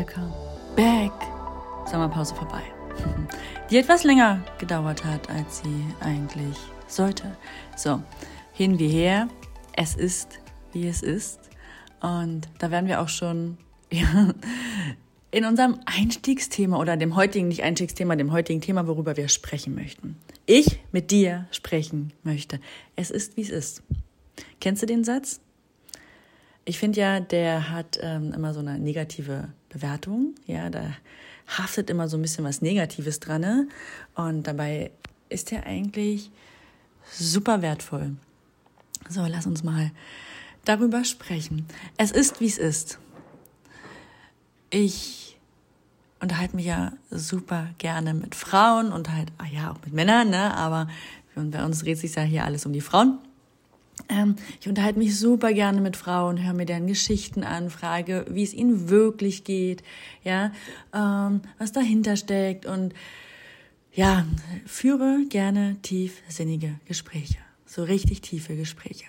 welcome back. Sommerpause vorbei. Die etwas länger gedauert hat, als sie eigentlich sollte. So, hin wie her. Es ist, wie es ist. Und da werden wir auch schon ja, in unserem Einstiegsthema oder dem heutigen, nicht Einstiegsthema, dem heutigen Thema, worüber wir sprechen möchten. Ich mit dir sprechen möchte. Es ist, wie es ist. Kennst du den Satz? Ich finde ja, der hat ähm, immer so eine negative Bewertung. Ja, da haftet immer so ein bisschen was Negatives dran. Ne? Und dabei ist er eigentlich super wertvoll. So, lass uns mal darüber sprechen. Es ist, wie es ist. Ich unterhalte mich ja super gerne mit Frauen und halt, ah ja, auch mit Männern, ne? Aber bei uns dreht sich ja hier alles um die Frauen. Ähm, ich unterhalte mich super gerne mit Frauen, höre mir deren Geschichten an, frage, wie es ihnen wirklich geht, ja, ähm, was dahinter steckt und ja, führe gerne tiefsinnige Gespräche, so richtig tiefe Gespräche.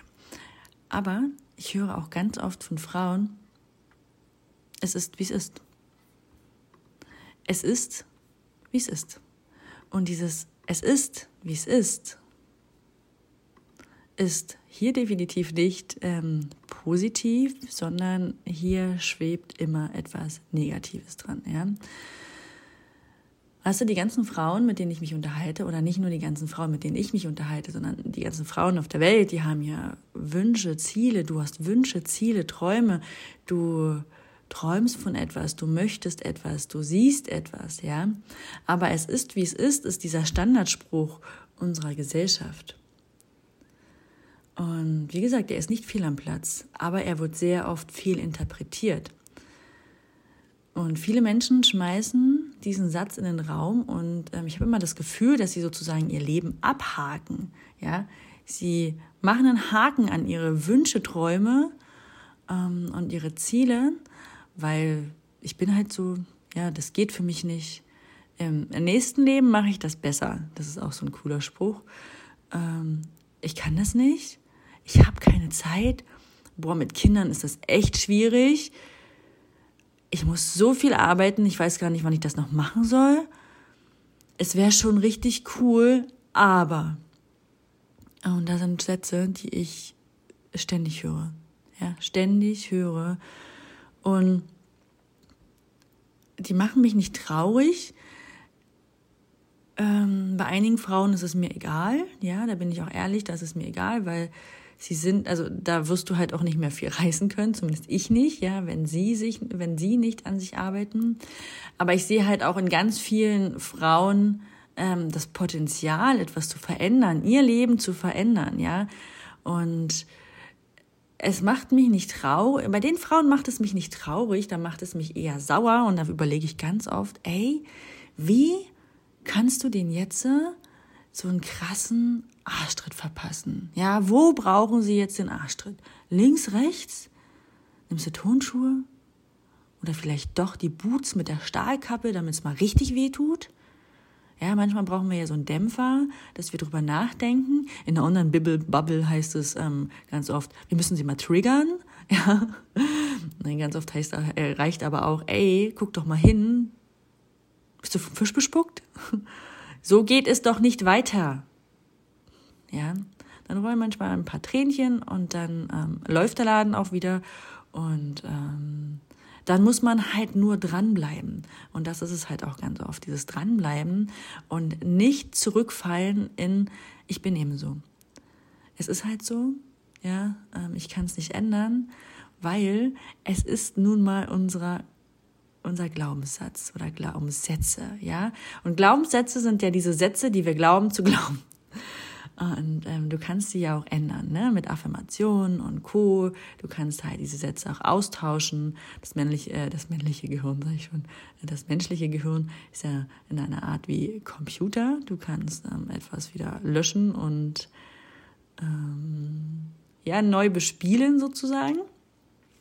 Aber ich höre auch ganz oft von Frauen, es ist, wie es ist. Es ist, wie es ist. Und dieses Es ist, wie es ist, ist hier definitiv nicht ähm, positiv, sondern hier schwebt immer etwas Negatives dran. Ja? Weißt du, die ganzen Frauen, mit denen ich mich unterhalte, oder nicht nur die ganzen Frauen, mit denen ich mich unterhalte, sondern die ganzen Frauen auf der Welt, die haben ja Wünsche, Ziele. Du hast Wünsche, Ziele, Träume. Du träumst von etwas, du möchtest etwas, du siehst etwas, ja. Aber es ist, wie es ist, ist dieser Standardspruch unserer Gesellschaft. Und wie gesagt, er ist nicht viel am Platz, aber er wird sehr oft viel interpretiert. Und viele Menschen schmeißen diesen Satz in den Raum und ähm, ich habe immer das Gefühl, dass sie sozusagen ihr Leben abhaken. Ja, sie machen einen Haken an ihre Wünsche, Träume ähm, und ihre Ziele, weil ich bin halt so, ja, das geht für mich nicht. Im nächsten Leben mache ich das besser. Das ist auch so ein cooler Spruch. Ähm, ich kann das nicht ich habe keine Zeit. Boah, mit Kindern ist das echt schwierig. Ich muss so viel arbeiten, ich weiß gar nicht, wann ich das noch machen soll. Es wäre schon richtig cool, aber. Und da sind Sätze, die ich ständig höre. Ja, ständig höre. Und die machen mich nicht traurig. Ähm, bei einigen Frauen ist es mir egal. Ja, da bin ich auch ehrlich, das ist mir egal, weil sie sind, also da wirst du halt auch nicht mehr viel reißen können, zumindest ich nicht, ja, wenn sie sich, wenn sie nicht an sich arbeiten. Aber ich sehe halt auch in ganz vielen Frauen ähm, das Potenzial, etwas zu verändern, ihr Leben zu verändern, ja. Und es macht mich nicht traurig. Bei den Frauen macht es mich nicht traurig, da macht es mich eher sauer und da überlege ich ganz oft, ey, wie kannst du den jetzt so einen krassen Arschtritt verpassen. Ja, wo brauchen Sie jetzt den Arschtritt? Links, rechts? Nimmst du Tonschuhe? Oder vielleicht doch die Boots mit der Stahlkappe, damit es mal richtig weh tut? Ja, manchmal brauchen wir ja so einen Dämpfer, dass wir drüber nachdenken. In der Online-Bubble heißt es ähm, ganz oft, wir müssen sie mal triggern. Ja, Nein, ganz oft heißt, äh, reicht aber auch, ey, guck doch mal hin. Bist du vom Fisch bespuckt? So geht es doch nicht weiter. Ja, dann rollen manchmal ein paar Tränchen und dann ähm, läuft der Laden auch wieder und ähm, dann muss man halt nur dranbleiben. Und das ist es halt auch ganz oft, dieses Dranbleiben und nicht zurückfallen in, ich bin eben so. Es ist halt so, ja, ähm, ich kann es nicht ändern, weil es ist nun mal unserer unser Glaubenssatz oder Glaubenssätze, ja. Und Glaubenssätze sind ja diese Sätze, die wir glauben zu glauben. Und ähm, du kannst sie ja auch ändern, ne? Mit Affirmationen und Co. Du kannst halt diese Sätze auch austauschen. Das männliche, äh, das männliche Gehirn, sag ich schon. Das menschliche Gehirn ist ja in einer Art wie Computer. Du kannst ähm, etwas wieder löschen und ähm, ja neu bespielen sozusagen.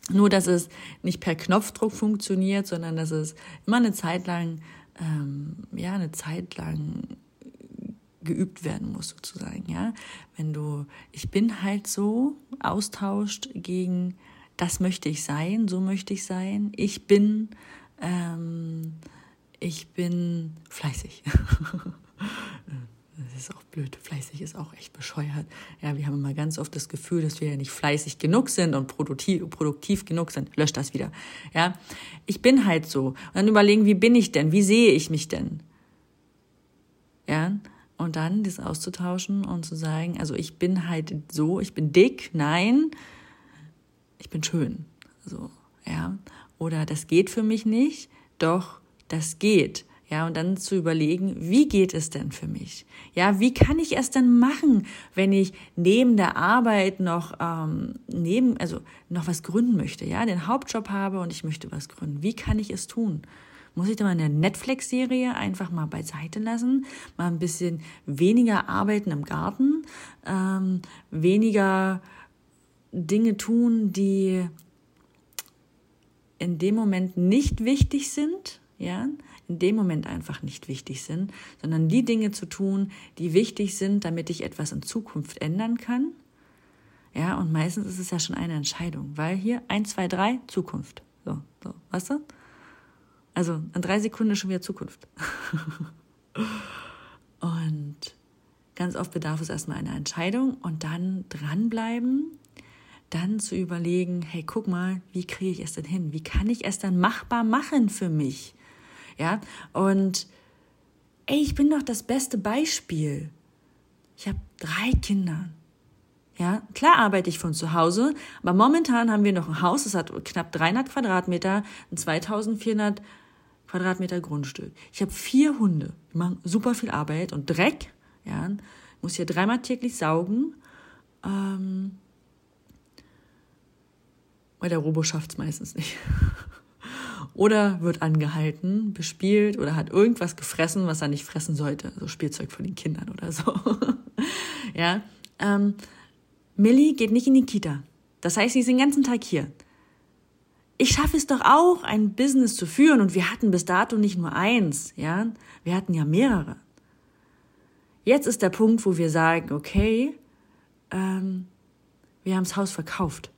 Nur, dass es nicht per Knopfdruck funktioniert, sondern dass es immer eine Zeit lang, ähm, ja, eine Zeit lang geübt werden muss sozusagen, ja. Wenn du, ich bin halt so, austauscht gegen, das möchte ich sein, so möchte ich sein, ich bin Ähm, ich bin fleißig. das ist auch blöd. Fleißig ist auch echt bescheuert. Ja, wir haben immer ganz oft das Gefühl, dass wir ja nicht fleißig genug sind und produktiv, produktiv genug sind. Löscht das wieder. Ja, ich bin halt so. Und dann überlegen, wie bin ich denn? Wie sehe ich mich denn? Ja, und dann das auszutauschen und zu sagen, also ich bin halt so, ich bin dick, nein, ich bin schön. So, ja. Oder das geht für mich nicht, doch das geht. Ja, und dann zu überlegen, wie geht es denn für mich? Ja, wie kann ich es denn machen, wenn ich neben der Arbeit noch ähm, neben, also noch was gründen möchte, ja, den Hauptjob habe und ich möchte was gründen. Wie kann ich es tun? Muss ich da mal eine Netflix-Serie einfach mal beiseite lassen, mal ein bisschen weniger arbeiten im Garten, ähm, weniger Dinge tun, die in dem Moment nicht wichtig sind, ja, in dem Moment einfach nicht wichtig sind, sondern die Dinge zu tun, die wichtig sind, damit ich etwas in Zukunft ändern kann. Ja, und meistens ist es ja schon eine Entscheidung, weil hier eins, zwei, drei, Zukunft. So, so, weißt du? Also in drei Sekunden schon wieder Zukunft. und ganz oft bedarf es erstmal einer Entscheidung und dann dranbleiben dann zu überlegen, hey, guck mal, wie kriege ich es denn hin? Wie kann ich es dann machbar machen für mich? Ja, und ey, ich bin doch das beste Beispiel. Ich habe drei Kinder. Ja, klar arbeite ich von zu Hause, aber momentan haben wir noch ein Haus, das hat knapp 300 Quadratmeter, ein 2400 Quadratmeter Grundstück. Ich habe vier Hunde, die machen super viel Arbeit und Dreck. Ja, ich muss hier dreimal täglich saugen. Ähm, weil der Robo schafft es meistens nicht. oder wird angehalten, bespielt oder hat irgendwas gefressen, was er nicht fressen sollte. So Spielzeug von den Kindern oder so. ja. Ähm, Millie geht nicht in die Kita. Das heißt, sie ist den ganzen Tag hier. Ich schaffe es doch auch, ein Business zu führen und wir hatten bis dato nicht nur eins, ja. Wir hatten ja mehrere. Jetzt ist der Punkt, wo wir sagen, okay, ähm, wir haben das Haus verkauft.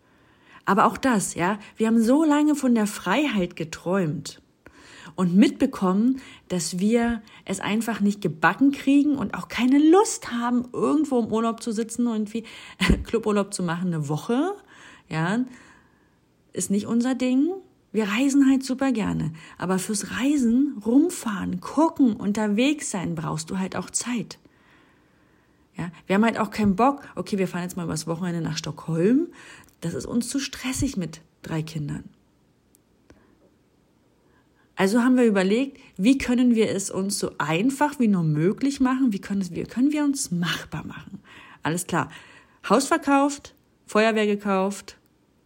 Aber auch das, ja, wir haben so lange von der Freiheit geträumt und mitbekommen, dass wir es einfach nicht gebacken kriegen und auch keine Lust haben, irgendwo im Urlaub zu sitzen und irgendwie Cluburlaub zu machen, eine Woche, ja, ist nicht unser Ding. Wir reisen halt super gerne. Aber fürs Reisen, rumfahren, gucken, unterwegs sein, brauchst du halt auch Zeit. Ja, wir haben halt auch keinen Bock, okay, wir fahren jetzt mal übers Wochenende nach Stockholm, das ist uns zu stressig mit drei Kindern. Also haben wir überlegt, wie können wir es uns so einfach wie nur möglich machen? Wie können, wie können wir uns machbar machen? Alles klar. Haus verkauft, Feuerwehr gekauft,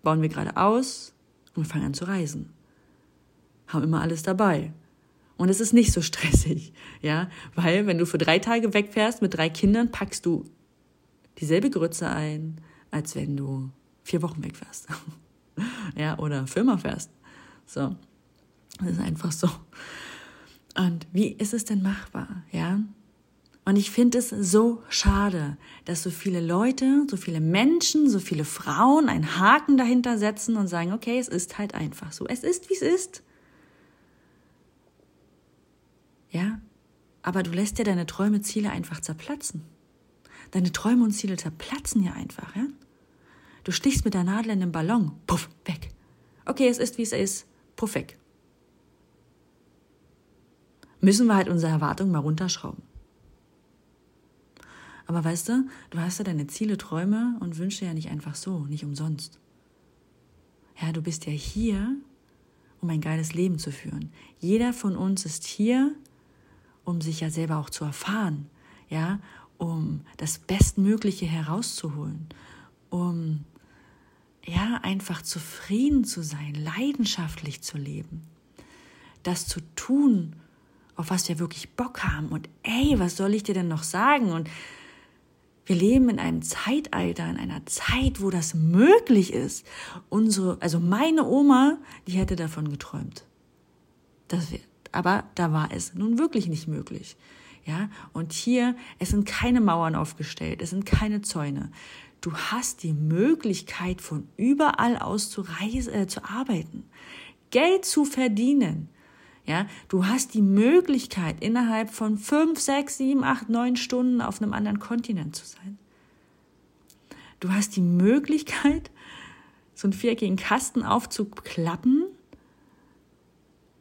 bauen wir gerade aus und fangen an zu reisen. Haben immer alles dabei. Und es ist nicht so stressig, ja, weil wenn du für drei Tage wegfährst mit drei Kindern, packst du dieselbe Grütze ein, als wenn du vier Wochen weg fährst. ja, oder Firma fährst. So. Das ist einfach so. Und wie ist es denn machbar? Ja. Und ich finde es so schade, dass so viele Leute, so viele Menschen, so viele Frauen einen Haken dahinter setzen und sagen, okay, es ist halt einfach so. Es ist, wie es ist. Ja. Aber du lässt dir deine Träume, Ziele einfach zerplatzen. Deine Träume und Ziele zerplatzen ja einfach, ja. Du stichst mit der Nadel in den Ballon. Puff, weg. Okay, es ist, wie es ist. Puff, weg. Müssen wir halt unsere Erwartungen mal runterschrauben. Aber weißt du, du hast ja deine Ziele, Träume und Wünsche ja nicht einfach so, nicht umsonst. Ja, du bist ja hier, um ein geiles Leben zu führen. Jeder von uns ist hier, um sich ja selber auch zu erfahren, ja, um das Bestmögliche herauszuholen, um ja, einfach zufrieden zu sein, leidenschaftlich zu leben, das zu tun, auf was wir wirklich Bock haben. Und ey, was soll ich dir denn noch sagen? Und wir leben in einem Zeitalter, in einer Zeit, wo das möglich ist. Unsere, also meine Oma, die hätte davon geträumt. Das wird, aber da war es nun wirklich nicht möglich. Ja, und hier, es sind keine Mauern aufgestellt, es sind keine Zäune. Du hast die Möglichkeit, von überall aus zu, reisen, äh, zu arbeiten, Geld zu verdienen. Ja, du hast die Möglichkeit, innerhalb von fünf, sechs, sieben, acht, neun Stunden auf einem anderen Kontinent zu sein. Du hast die Möglichkeit, so einen viereckigen Kasten aufzuklappen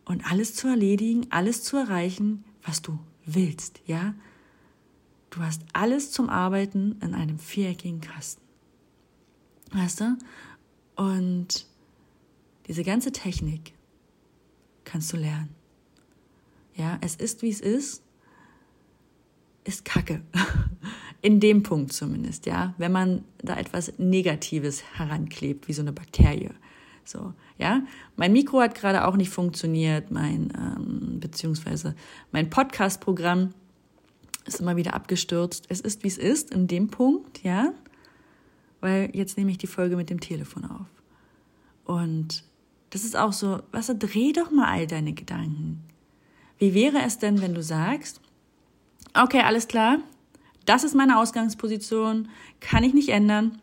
und alles zu erledigen, alles zu erreichen, was du willst, ja? Du hast alles zum Arbeiten in einem viereckigen Kasten. Weißt du? Und diese ganze Technik kannst du lernen. Ja, es ist, wie es ist, ist Kacke. In dem Punkt zumindest, ja. Wenn man da etwas Negatives heranklebt, wie so eine Bakterie. So, ja. Mein Mikro hat gerade auch nicht funktioniert, mein, ähm, beziehungsweise mein Podcast-Programm ist immer wieder abgestürzt. Es ist, wie es ist, in dem Punkt, ja. Weil jetzt nehme ich die Folge mit dem Telefon auf. Und das ist auch so, was, dreh doch mal all deine Gedanken. Wie wäre es denn, wenn du sagst, okay, alles klar, das ist meine Ausgangsposition, kann ich nicht ändern.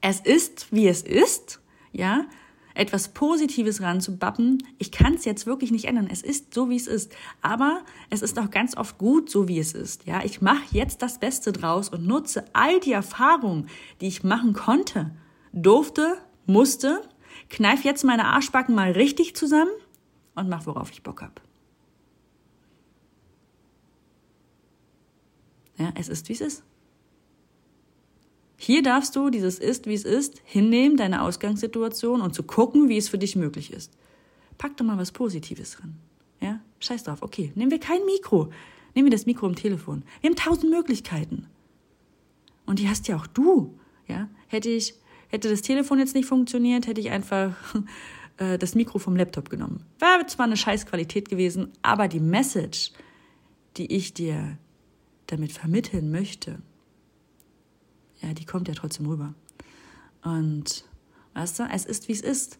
Es ist, wie es ist, ja, etwas Positives ranzubappen. Ich kann es jetzt wirklich nicht ändern. Es ist so, wie es ist. Aber es ist auch ganz oft gut, so wie es ist. Ja, ich mache jetzt das Beste draus und nutze all die Erfahrungen, die ich machen konnte, durfte, musste, kneif jetzt meine Arschbacken mal richtig zusammen und mach, worauf ich Bock hab. Ja, es ist, wie es ist. Hier darfst du dieses ist, wie es ist, hinnehmen, deine Ausgangssituation und zu gucken, wie es für dich möglich ist. Pack doch mal was Positives dran. Ja, scheiß drauf. Okay, nehmen wir kein Mikro. Nehmen wir das Mikro im Telefon. Wir haben tausend Möglichkeiten. Und die hast ja auch du. Ja, hätte ich, hätte das Telefon jetzt nicht funktioniert, hätte ich einfach äh, das Mikro vom Laptop genommen. Wäre zwar eine scheiß Qualität gewesen, aber die Message, die ich dir damit vermitteln möchte, ja, die kommt ja trotzdem rüber. Und weißt du, es ist, wie es ist.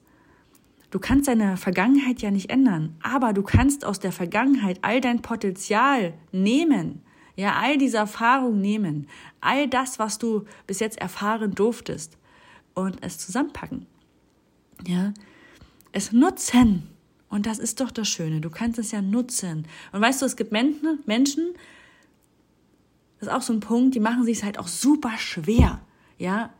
Du kannst deine Vergangenheit ja nicht ändern, aber du kannst aus der Vergangenheit all dein Potenzial nehmen, ja, all diese Erfahrungen nehmen, all das, was du bis jetzt erfahren durftest und es zusammenpacken. Ja, es nutzen. Und das ist doch das Schöne. Du kannst es ja nutzen. Und weißt du, es gibt Menschen, das ist auch so ein Punkt, die machen sich halt auch super schwer. Ja,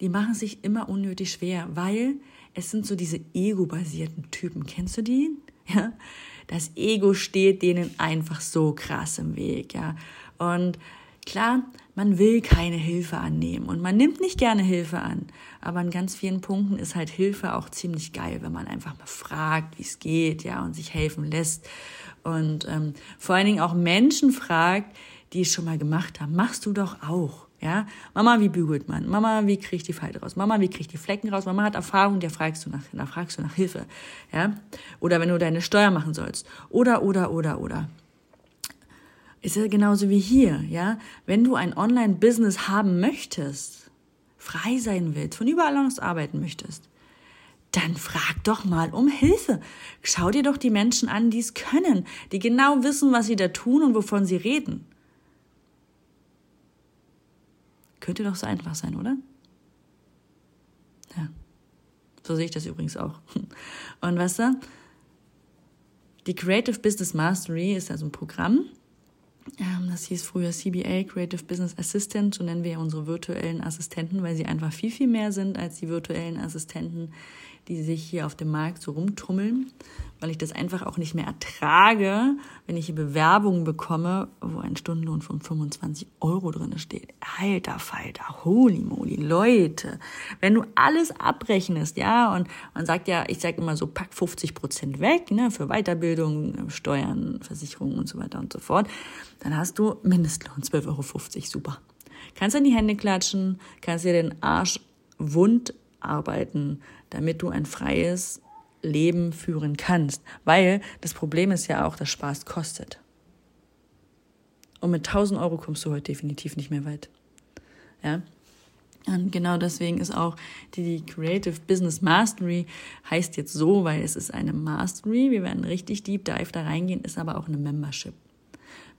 die machen sich immer unnötig schwer, weil es sind so diese ego-basierten Typen. Kennst du die? Ja, das Ego steht denen einfach so krass im Weg. Ja, und klar, man will keine Hilfe annehmen und man nimmt nicht gerne Hilfe an. Aber in ganz vielen Punkten ist halt Hilfe auch ziemlich geil, wenn man einfach mal fragt, wie es geht, ja, und sich helfen lässt. Und ähm, vor allen Dingen auch Menschen fragt, die es schon mal gemacht haben. Machst du doch auch. Ja, Mama, wie bügelt man? Mama, wie kriege ich die Falte raus? Mama, wie kriege ich die Flecken raus? Mama hat Erfahrung, der fragst du nach, da fragst du nach Hilfe. Ja, oder wenn du deine Steuer machen sollst. Oder, oder, oder, oder. Ist ja genauso wie hier, ja. Wenn du ein Online-Business haben möchtest, frei sein willst, von überall aus arbeiten möchtest, dann frag doch mal um Hilfe. Schau dir doch die Menschen an, die es können, die genau wissen, was sie da tun und wovon sie reden. Könnte doch so einfach sein, oder? Ja. So sehe ich das übrigens auch. Und weißt du, die Creative Business Mastery ist also ein Programm, das hieß früher CBA, Creative Business Assistant, so nennen wir ja unsere virtuellen Assistenten, weil sie einfach viel, viel mehr sind als die virtuellen Assistenten, die sich hier auf dem Markt so rumtummeln, weil ich das einfach auch nicht mehr ertrage, wenn ich hier Bewerbungen bekomme, wo ein Stundenlohn von 25 Euro drin steht. Alter Falter, holy moly, Leute, wenn du alles abrechnest, ja, und man sagt ja, ich sage immer so, pack 50 Prozent weg, ne, für Weiterbildung, Steuern, Versicherungen und so weiter und so fort, dann hast du Mindestlohn 12,50 Euro, super. Kannst in die Hände klatschen, kannst dir den Arsch wund arbeiten, damit du ein freies Leben führen kannst. Weil das Problem ist ja auch, dass Spaß kostet. Und mit 1000 Euro kommst du heute definitiv nicht mehr weit. Ja. Und genau deswegen ist auch die Creative Business Mastery heißt jetzt so, weil es ist eine Mastery. Wir werden richtig deep dive da reingehen, ist aber auch eine Membership.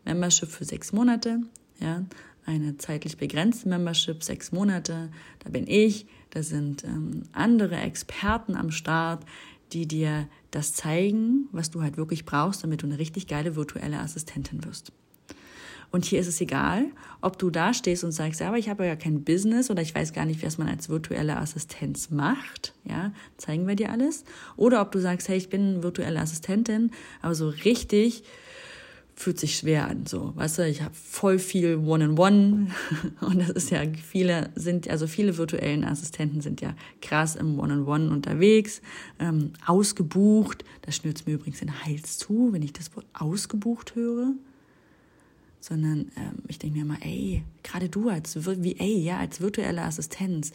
Membership für sechs Monate, ja eine zeitlich begrenzte Membership, sechs Monate. Da bin ich, da sind ähm, andere Experten am Start, die dir das zeigen, was du halt wirklich brauchst, damit du eine richtig geile virtuelle Assistentin wirst. Und hier ist es egal, ob du da stehst und sagst, ja, aber ich habe ja kein Business oder ich weiß gar nicht, was man als virtuelle Assistenz macht. Ja, zeigen wir dir alles. Oder ob du sagst, hey, ich bin virtuelle Assistentin, aber so richtig fühlt sich schwer an. So, weißt du, ich habe voll viel One-on-One und das ist ja viele sind also viele virtuellen Assistenten sind ja krass im One-on-One unterwegs, ähm, ausgebucht. Das schnürt mir übrigens den Hals zu, wenn ich das Wort ausgebucht höre sondern ähm, ich denke mir mal, ey, gerade du als ey, ja, als virtuelle Assistenz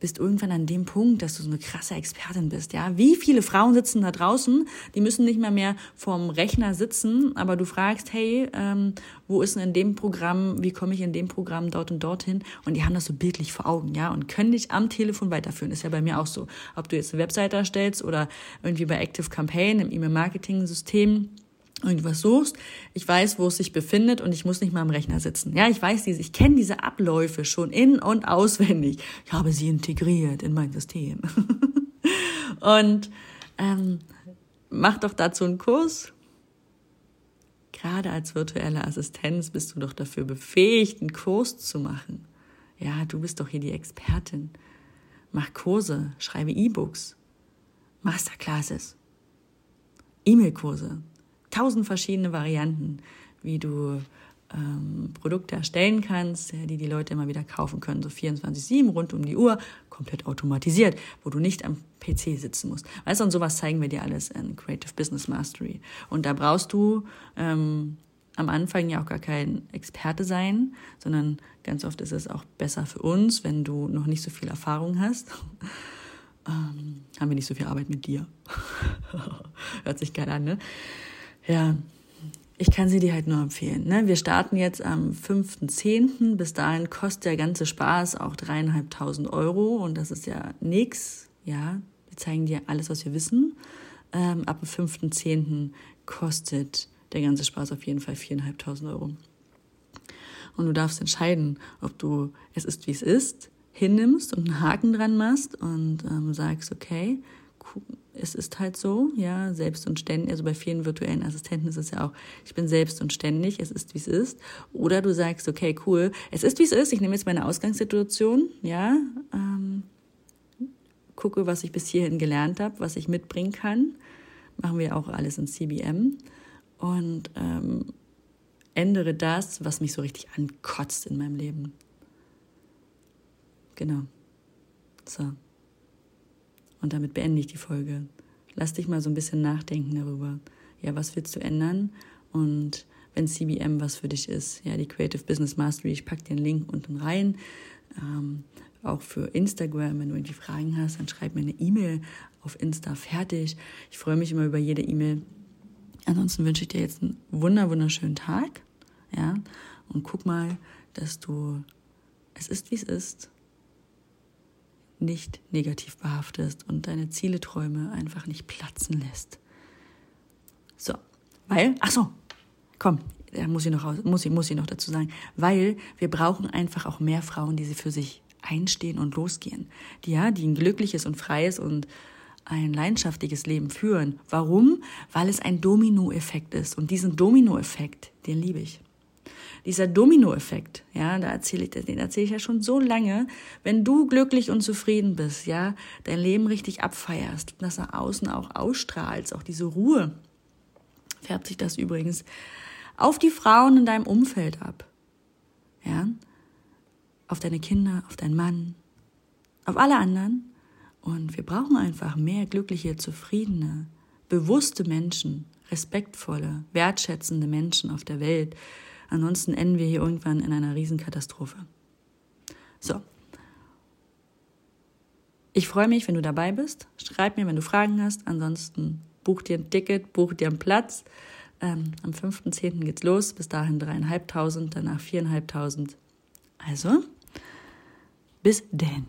bist irgendwann an dem Punkt, dass du so eine krasse Expertin bist, ja? Wie viele Frauen sitzen da draußen, die müssen nicht mehr mehr vorm Rechner sitzen, aber du fragst, hey, ähm, wo ist denn in dem Programm, wie komme ich in dem Programm dort und dorthin? Und die haben das so bildlich vor Augen, ja? Und können dich am Telefon weiterführen. Ist ja bei mir auch so. Ob du jetzt eine Webseite erstellst oder irgendwie bei Active Campaign im E-Mail-Marketing-System, irgendwas suchst, ich weiß, wo es sich befindet und ich muss nicht mal am Rechner sitzen. Ja, ich weiß diese, ich kenne diese Abläufe schon in und auswendig. Ich habe sie integriert in mein System. und ähm, mach doch dazu einen Kurs. Gerade als virtuelle Assistenz bist du doch dafür befähigt, einen Kurs zu machen. Ja, du bist doch hier die Expertin. Mach Kurse, schreibe E-Books, Masterclasses, E-Mail-Kurse, tausend verschiedene Varianten, wie du ähm, Produkte erstellen kannst, die die Leute immer wieder kaufen können. So 24-7, rund um die Uhr, komplett automatisiert, wo du nicht am PC sitzen musst. Weißt du, und sowas zeigen wir dir alles in Creative Business Mastery. Und da brauchst du ähm, am Anfang ja auch gar kein Experte sein, sondern ganz oft ist es auch besser für uns, wenn du noch nicht so viel Erfahrung hast. ähm, haben wir nicht so viel Arbeit mit dir. Hört sich geil an, ne? Ja, ich kann sie dir halt nur empfehlen. Ne? Wir starten jetzt am 5.10. Bis dahin kostet der ganze Spaß auch dreieinhalbtausend Euro und das ist ja nix. Ja, wir zeigen dir alles, was wir wissen. Ähm, ab dem 5.10. kostet der ganze Spaß auf jeden Fall viereinhalbtausend Euro. Und du darfst entscheiden, ob du es ist, wie es ist, hinnimmst und einen Haken dran machst und ähm, sagst, okay, es ist halt so, ja, selbst und ständig, also bei vielen virtuellen Assistenten ist es ja auch, ich bin selbst und ständig, es ist, wie es ist. Oder du sagst, okay, cool, es ist, wie es ist, ich nehme jetzt meine Ausgangssituation, ja, ähm, gucke, was ich bis hierhin gelernt habe, was ich mitbringen kann. Machen wir auch alles in CBM. Und ähm, ändere das, was mich so richtig ankotzt in meinem Leben. Genau. So. Und damit beende ich die Folge. Lass dich mal so ein bisschen nachdenken darüber. Ja, was willst du ändern? Und wenn CBM was für dich ist, ja, die Creative Business Mastery, ich packe dir einen Link unten rein. Ähm, auch für Instagram, wenn du irgendwie Fragen hast, dann schreib mir eine E-Mail auf Insta fertig. Ich freue mich immer über jede E-Mail. Ansonsten wünsche ich dir jetzt einen wunder wunderschönen Tag, ja, und guck mal, dass du es ist, wie es ist nicht negativ behaftest und deine Ziele, Träume einfach nicht platzen lässt. So, weil, ach so, komm, da muss ich noch, muss ich, muss ich noch dazu sagen, weil wir brauchen einfach auch mehr Frauen, die sie für sich einstehen und losgehen. Die, ja, die ein glückliches und freies und ein leidenschaftliches Leben führen. Warum? Weil es ein Dominoeffekt ist. Und diesen Dominoeffekt, den liebe ich dieser Dominoeffekt, ja, da erzähle ich, den erzähle ich ja schon so lange. Wenn du glücklich und zufrieden bist, ja, dein Leben richtig abfeierst das nach außen auch ausstrahlst, auch diese Ruhe, färbt sich das übrigens auf die Frauen in deinem Umfeld ab. Ja, auf deine Kinder, auf deinen Mann, auf alle anderen. Und wir brauchen einfach mehr glückliche, zufriedene, bewusste Menschen, respektvolle, wertschätzende Menschen auf der Welt, Ansonsten enden wir hier irgendwann in einer Riesenkatastrophe. So. Ich freue mich, wenn du dabei bist. Schreib mir, wenn du Fragen hast. Ansonsten buch dir ein Ticket, buch dir einen Platz. Ähm, am 5.10. geht's los. Bis dahin dreieinhalbtausend, danach viereinhalbtausend. Also, bis denn.